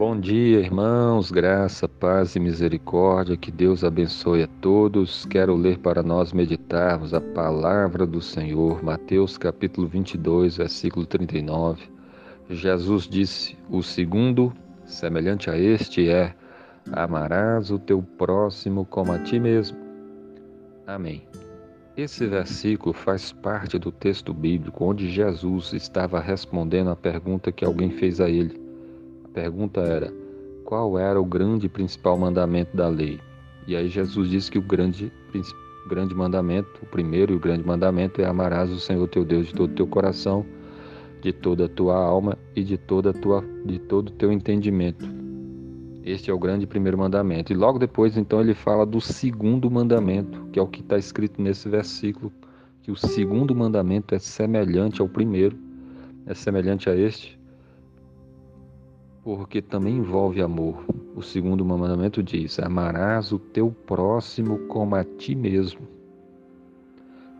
Bom dia, irmãos, graça, paz e misericórdia, que Deus abençoe a todos. Quero ler para nós meditarmos a palavra do Senhor, Mateus capítulo 22, versículo 39. Jesus disse: O segundo, semelhante a este, é: Amarás o teu próximo como a ti mesmo. Amém. Esse versículo faz parte do texto bíblico onde Jesus estava respondendo a pergunta que alguém fez a ele pergunta era: qual era o grande e principal mandamento da lei? E aí Jesus disse que o grande, grande mandamento, o primeiro e o grande mandamento é amarás o Senhor teu Deus de todo o teu coração, de toda a tua alma e de toda tua de todo o teu entendimento. Este é o grande primeiro mandamento. E logo depois, então, ele fala do segundo mandamento, que é o que está escrito nesse versículo, que o segundo mandamento é semelhante ao primeiro, é semelhante a este, porque também envolve amor. O segundo mandamento diz: Amarás o teu próximo como a ti mesmo.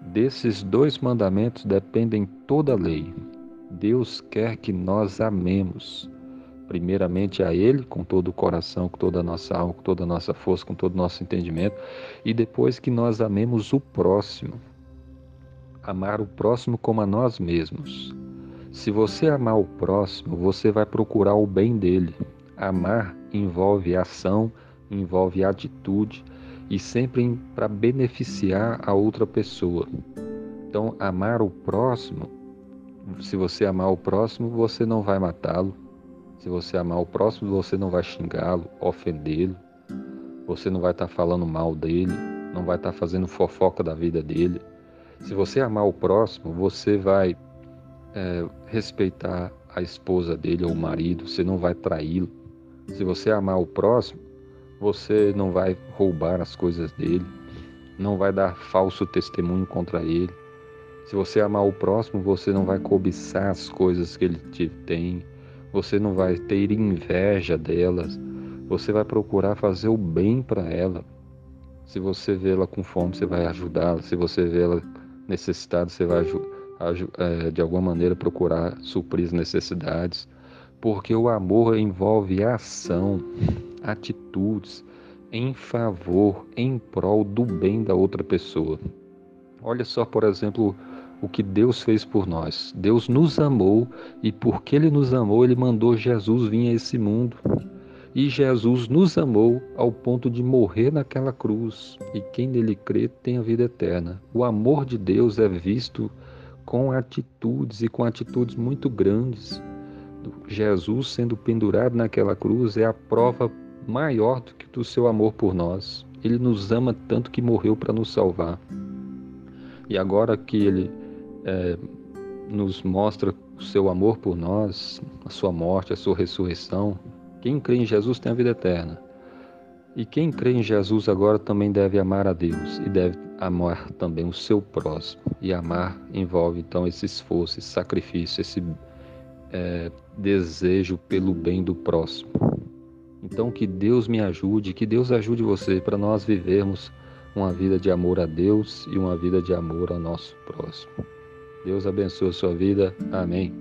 Desses dois mandamentos dependem toda a lei. Deus quer que nós amemos, primeiramente a Ele com todo o coração, com toda a nossa alma, com toda a nossa força, com todo o nosso entendimento, e depois que nós amemos o próximo. Amar o próximo como a nós mesmos. Se você amar o próximo, você vai procurar o bem dele. Amar envolve ação, envolve atitude e sempre para beneficiar a outra pessoa. Então, amar o próximo, se você amar o próximo, você não vai matá-lo. Se você amar o próximo, você não vai xingá-lo, ofendê-lo. Você não vai estar tá falando mal dele, não vai estar tá fazendo fofoca da vida dele. Se você amar o próximo, você vai é, respeitar a esposa dele ou o marido, você não vai traí-lo. Se você amar o próximo, você não vai roubar as coisas dele, não vai dar falso testemunho contra ele. Se você amar o próximo, você não vai cobiçar as coisas que ele te tem, você não vai ter inveja delas, você vai procurar fazer o bem para ela. Se você vê ela com fome, você vai ajudá-la. Se você vê ela necessitada, você vai ajudar de alguma maneira procurar suprir as necessidades, porque o amor envolve ação, atitudes em favor, em prol do bem da outra pessoa. Olha só, por exemplo, o que Deus fez por nós. Deus nos amou e porque Ele nos amou, Ele mandou Jesus vir a esse mundo. E Jesus nos amou ao ponto de morrer naquela cruz. E quem nele crê tem a vida eterna. O amor de Deus é visto com atitudes e com atitudes muito grandes. Jesus sendo pendurado naquela cruz é a prova maior do que do seu amor por nós. Ele nos ama tanto que morreu para nos salvar. E agora que ele é, nos mostra o seu amor por nós, a sua morte, a sua ressurreição, quem crê em Jesus tem a vida eterna. E quem crê em Jesus agora também deve amar a Deus e deve amar também o seu próximo. E amar envolve então esse esforço, esse sacrifício, esse é, desejo pelo bem do próximo. Então que Deus me ajude, que Deus ajude você para nós vivermos uma vida de amor a Deus e uma vida de amor ao nosso próximo. Deus abençoe a sua vida. Amém.